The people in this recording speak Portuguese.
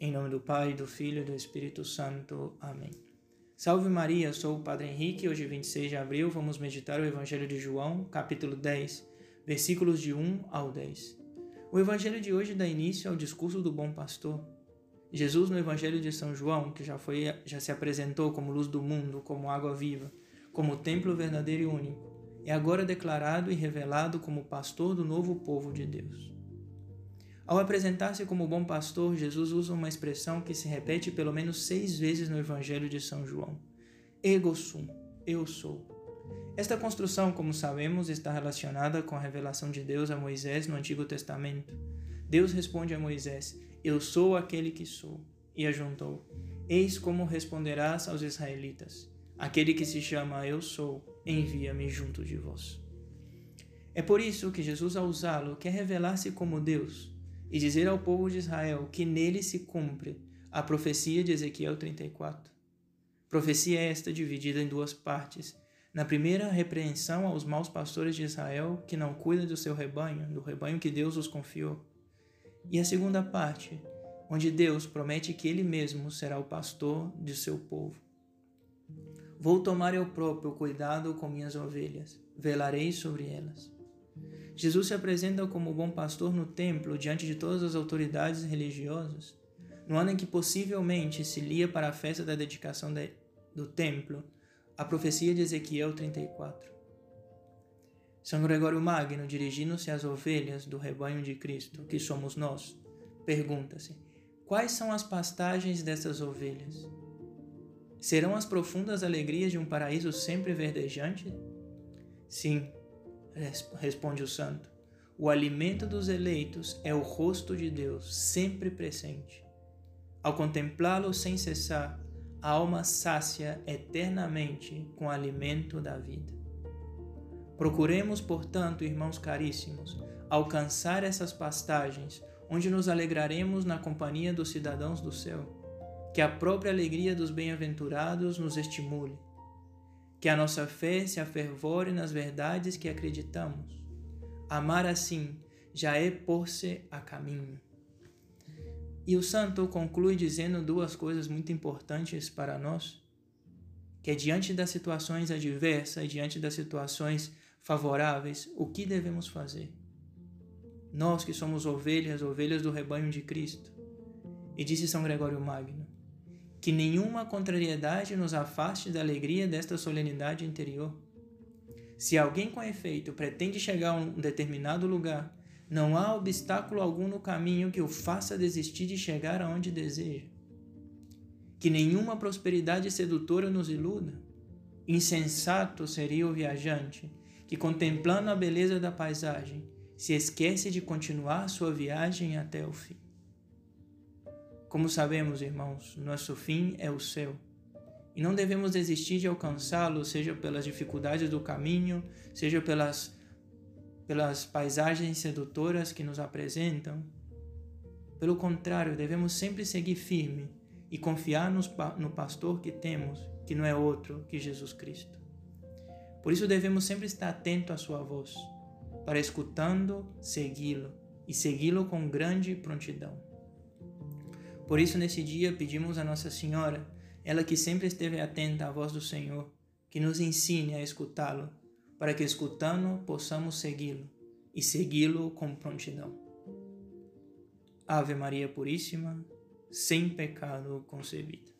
Em nome do Pai, do Filho e do Espírito Santo. Amém. Salve Maria, sou o Padre Henrique. Hoje, 26 de abril, vamos meditar o Evangelho de João, capítulo 10, versículos de 1 ao 10. O Evangelho de hoje dá início ao discurso do bom pastor. Jesus, no Evangelho de São João, que já, foi, já se apresentou como luz do mundo, como água viva, como templo verdadeiro e único, é agora declarado e revelado como pastor do novo povo de Deus. Ao apresentar-se como bom pastor, Jesus usa uma expressão que se repete pelo menos seis vezes no Evangelho de São João: Ego sum, eu sou. Esta construção, como sabemos, está relacionada com a revelação de Deus a Moisés no Antigo Testamento. Deus responde a Moisés: Eu sou aquele que sou. E ajuntou: Eis como responderás aos israelitas: Aquele que se chama Eu sou, envia-me junto de vós. É por isso que Jesus, ao usá-lo, quer revelar-se como Deus e dizer ao povo de Israel que nele se cumpre a profecia de Ezequiel 34. Profecia esta dividida em duas partes. Na primeira, repreensão aos maus pastores de Israel que não cuidam do seu rebanho, do rebanho que Deus os confiou. E a segunda parte, onde Deus promete que Ele mesmo será o pastor de seu povo. Vou tomar eu próprio cuidado com minhas ovelhas, velarei sobre elas. Jesus se apresenta como bom pastor no templo diante de todas as autoridades religiosas, no ano em que possivelmente se lia para a festa da dedicação de, do templo a profecia de Ezequiel 34. São Gregório Magno, dirigindo-se às ovelhas do rebanho de Cristo, que somos nós, pergunta-se: quais são as pastagens dessas ovelhas? Serão as profundas alegrias de um paraíso sempre verdejante? Sim, responde o santo. O alimento dos eleitos é o rosto de Deus, sempre presente. Ao contemplá-lo sem cessar, a alma sácia eternamente com o alimento da vida. Procuremos, portanto, irmãos caríssimos, alcançar essas pastagens, onde nos alegraremos na companhia dos cidadãos do céu. Que a própria alegria dos bem-aventurados nos estimule que a nossa fé se afervore nas verdades que acreditamos. Amar assim já é pôr-se a caminho. E o santo conclui dizendo duas coisas muito importantes para nós, que é diante das situações adversas diante das situações favoráveis, o que devemos fazer? Nós que somos ovelhas, ovelhas do rebanho de Cristo. E disse São Gregório Magno, que nenhuma contrariedade nos afaste da alegria desta solenidade interior. Se alguém com efeito pretende chegar a um determinado lugar, não há obstáculo algum no caminho que o faça desistir de chegar aonde deseja. Que nenhuma prosperidade sedutora nos iluda. Insensato seria o viajante que, contemplando a beleza da paisagem, se esquece de continuar sua viagem até o fim. Como sabemos, irmãos, nosso fim é o céu. E não devemos desistir de alcançá-lo, seja pelas dificuldades do caminho, seja pelas, pelas paisagens sedutoras que nos apresentam. Pelo contrário, devemos sempre seguir firme e confiar nos, no pastor que temos, que não é outro que Jesus Cristo. Por isso devemos sempre estar atento à sua voz, para escutando, segui-lo e segui-lo com grande prontidão. Por isso, nesse dia, pedimos a Nossa Senhora, ela que sempre esteve atenta à voz do Senhor, que nos ensine a escutá-lo, para que, escutando, possamos segui-lo e segui-lo com prontidão. Ave Maria Puríssima, sem pecado concebida.